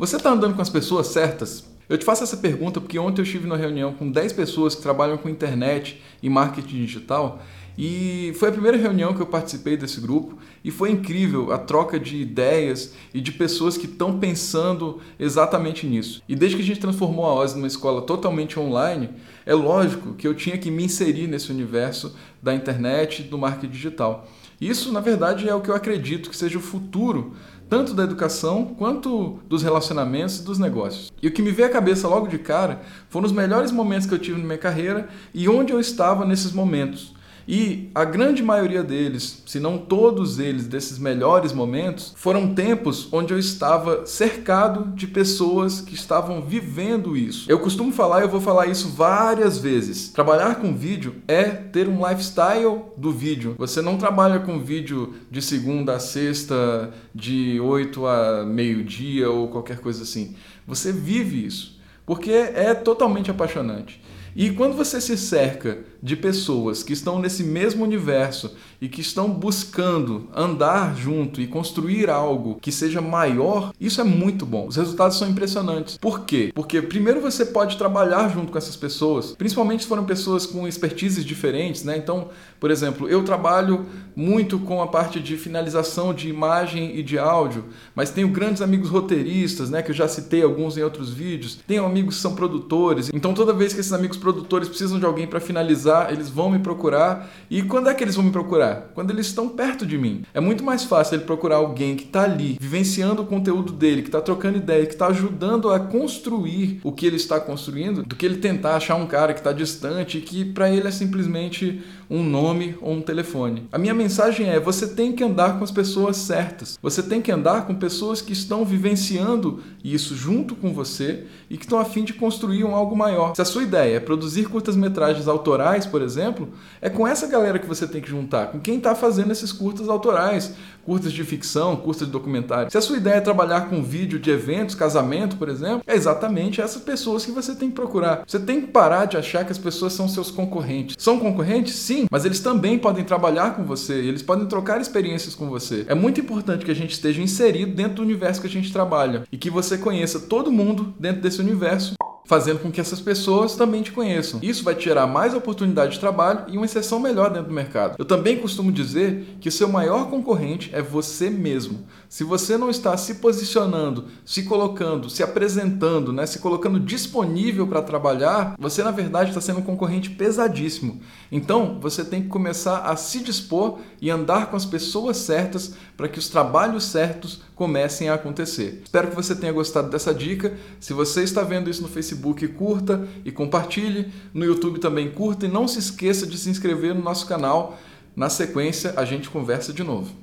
Você está andando com as pessoas certas? Eu te faço essa pergunta porque ontem eu estive numa reunião com 10 pessoas que trabalham com internet e marketing digital e foi a primeira reunião que eu participei desse grupo e foi incrível a troca de ideias e de pessoas que estão pensando exatamente nisso. E desde que a gente transformou a OZ numa escola totalmente online, é lógico que eu tinha que me inserir nesse universo da internet e do marketing digital. Isso, na verdade, é o que eu acredito que seja o futuro, tanto da educação quanto dos relacionamentos e dos negócios. E o que me veio à cabeça logo de cara foram os melhores momentos que eu tive na minha carreira e onde eu estava nesses momentos. E a grande maioria deles, se não todos eles, desses melhores momentos, foram tempos onde eu estava cercado de pessoas que estavam vivendo isso. Eu costumo falar eu vou falar isso várias vezes. Trabalhar com vídeo é ter um lifestyle do vídeo. Você não trabalha com vídeo de segunda a sexta, de 8 a meio-dia ou qualquer coisa assim. Você vive isso. Porque é totalmente apaixonante. E quando você se cerca de pessoas que estão nesse mesmo universo e que estão buscando andar junto e construir algo que seja maior, isso é muito bom. Os resultados são impressionantes. Por quê? Porque primeiro você pode trabalhar junto com essas pessoas, principalmente se forem pessoas com expertises diferentes, né? Então, por exemplo, eu trabalho muito com a parte de finalização de imagem e de áudio, mas tenho grandes amigos roteiristas, né, que eu já citei alguns em outros vídeos. Tenho amigos que são produtores. Então, toda vez que esses amigos produtores precisam de alguém para finalizar, eles vão me procurar. E quando é que eles vão me procurar? Quando eles estão perto de mim. É muito mais fácil ele procurar alguém que está ali, vivenciando o conteúdo dele, que está trocando ideias, que está ajudando a construir o que ele está construindo, do que ele tentar achar um cara que está distante que para ele é simplesmente um nome ou um telefone. A minha mensagem é: você tem que andar com as pessoas certas. Você tem que andar com pessoas que estão vivenciando isso junto com você e que estão a fim de construir um algo maior. Se a sua ideia é produzir curtas-metragens autorais, por exemplo, é com essa galera que você tem que juntar, com quem está fazendo esses curtas autorais, curtas de ficção, curtas de documentário. Se a sua ideia é trabalhar com vídeo de eventos, casamento, por exemplo, é exatamente essas pessoas que você tem que procurar. Você tem que parar de achar que as pessoas são seus concorrentes. São concorrentes? Sim, mas eles também podem trabalhar com você, eles podem trocar experiências com você. É muito importante que a gente esteja inserido dentro do universo que a gente trabalha e que você conheça todo mundo dentro desse universo fazendo com que essas pessoas também te conheçam. Isso vai te gerar mais oportunidade de trabalho e uma inserção melhor dentro do mercado. Eu também costumo dizer que o seu maior concorrente é você mesmo. Se você não está se posicionando, se colocando, se apresentando, né, se colocando disponível para trabalhar, você na verdade está sendo um concorrente pesadíssimo. Então você tem que começar a se dispor e andar com as pessoas certas para que os trabalhos certos comecem a acontecer. Espero que você tenha gostado dessa dica. Se você está vendo isso no Facebook, curta e compartilhe. No YouTube também curta e não se esqueça de se inscrever no nosso canal. Na sequência, a gente conversa de novo.